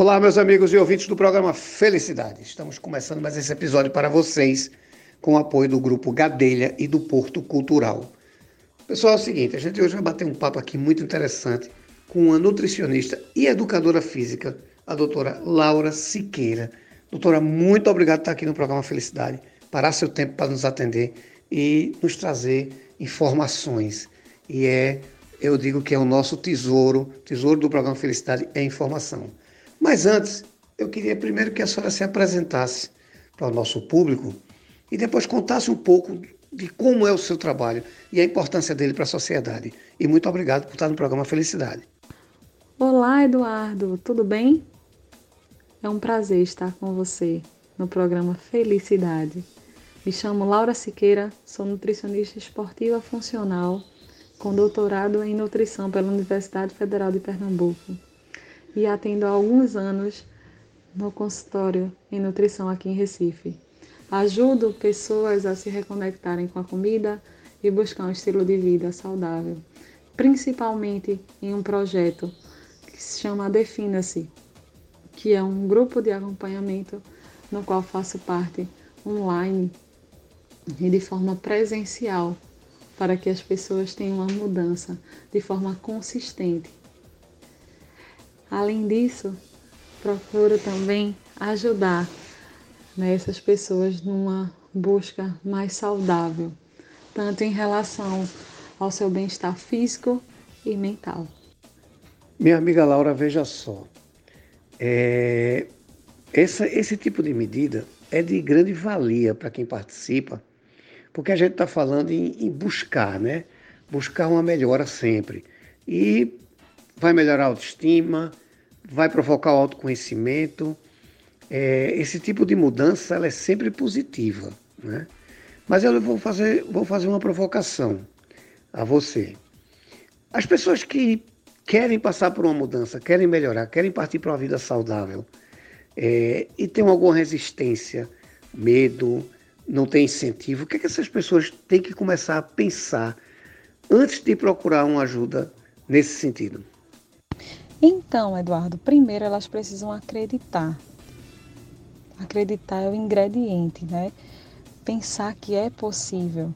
Olá, meus amigos e ouvintes do programa Felicidade. Estamos começando mais esse episódio para vocês com o apoio do grupo Gadelha e do Porto Cultural. Pessoal, é o seguinte, a gente hoje vai bater um papo aqui muito interessante com uma nutricionista e educadora física, a doutora Laura Siqueira. Doutora, muito obrigado por estar aqui no programa Felicidade, parar seu tempo para nos atender e nos trazer informações. E é, eu digo que é o nosso tesouro, tesouro do programa Felicidade é informação. Mas antes, eu queria primeiro que a senhora se apresentasse para o nosso público e depois contasse um pouco de como é o seu trabalho e a importância dele para a sociedade. E muito obrigado por estar no programa Felicidade. Olá, Eduardo, tudo bem? É um prazer estar com você no programa Felicidade. Me chamo Laura Siqueira, sou nutricionista esportiva funcional com doutorado em nutrição pela Universidade Federal de Pernambuco e atendo há alguns anos no consultório em nutrição aqui em Recife. Ajudo pessoas a se reconectarem com a comida e buscar um estilo de vida saudável, principalmente em um projeto que se chama Defina-se, que é um grupo de acompanhamento no qual faço parte online e de forma presencial para que as pessoas tenham uma mudança de forma consistente Além disso, procuro também ajudar né, essas pessoas numa busca mais saudável, tanto em relação ao seu bem-estar físico e mental. Minha amiga Laura, veja só, é, essa, esse tipo de medida é de grande valia para quem participa, porque a gente está falando em, em buscar, né? Buscar uma melhora sempre. E vai melhorar a autoestima, vai provocar o autoconhecimento. É, esse tipo de mudança ela é sempre positiva. Né? Mas eu vou fazer, vou fazer uma provocação a você. As pessoas que querem passar por uma mudança, querem melhorar, querem partir para uma vida saudável é, e têm alguma resistência, medo, não tem incentivo, o que, é que essas pessoas têm que começar a pensar antes de procurar uma ajuda nesse sentido? Então, Eduardo, primeiro elas precisam acreditar. Acreditar é o ingrediente, né? Pensar que é possível.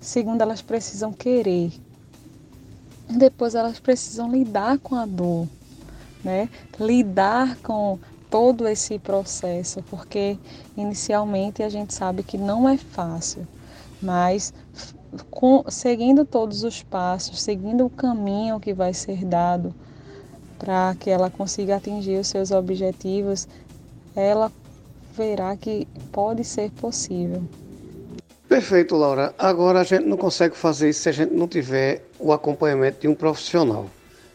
Segundo, elas precisam querer. Depois, elas precisam lidar com a dor, né? Lidar com todo esse processo, porque inicialmente a gente sabe que não é fácil, mas com, seguindo todos os passos, seguindo o caminho que vai ser dado, para que ela consiga atingir os seus objetivos, ela verá que pode ser possível. Perfeito, Laura. Agora a gente não consegue fazer isso se a gente não tiver o acompanhamento de um profissional.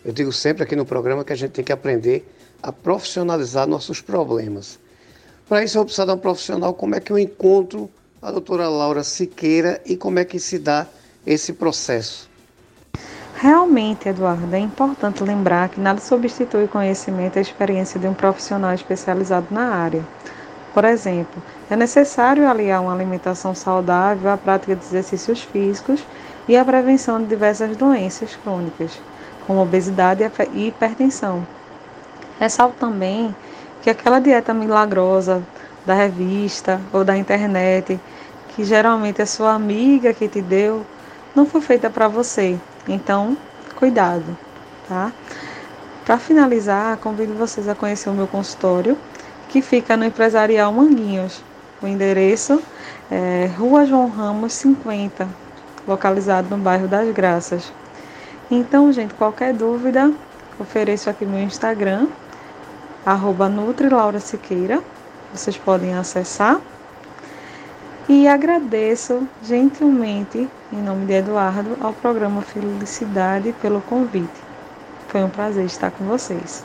Eu digo sempre aqui no programa que a gente tem que aprender a profissionalizar nossos problemas. Para isso eu vou precisar de um profissional. Como é que eu encontro a doutora Laura Siqueira e como é que se dá esse processo? Realmente, Eduardo, é importante lembrar que nada substitui o conhecimento e a experiência de um profissional especializado na área. Por exemplo, é necessário aliar uma alimentação saudável à prática de exercícios físicos e à prevenção de diversas doenças crônicas, como obesidade e hipertensão. Ressalto também que aquela dieta milagrosa da revista ou da internet, que geralmente é sua amiga que te deu, não foi feita para você então, cuidado, tá? Para finalizar, convido vocês a conhecer o meu consultório, que fica no Empresarial Manguinhos. O endereço é Rua João Ramos 50, localizado no bairro das Graças. Então, gente, qualquer dúvida, ofereço aqui meu Instagram, arroba. Vocês podem acessar. E agradeço gentilmente, em nome de Eduardo, ao programa Felicidade pelo convite. Foi um prazer estar com vocês.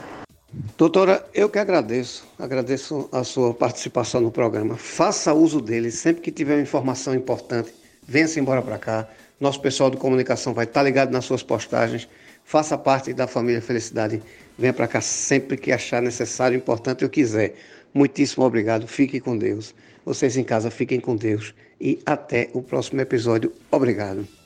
Doutora, eu que agradeço, agradeço a sua participação no programa. Faça uso dele sempre que tiver informação importante, venha-se embora para cá. Nosso pessoal de comunicação vai estar ligado nas suas postagens. Faça parte da família Felicidade. Venha para cá sempre que achar necessário, importante ou quiser. Muitíssimo obrigado. Fique com Deus. Vocês em casa fiquem com Deus e até o próximo episódio. Obrigado.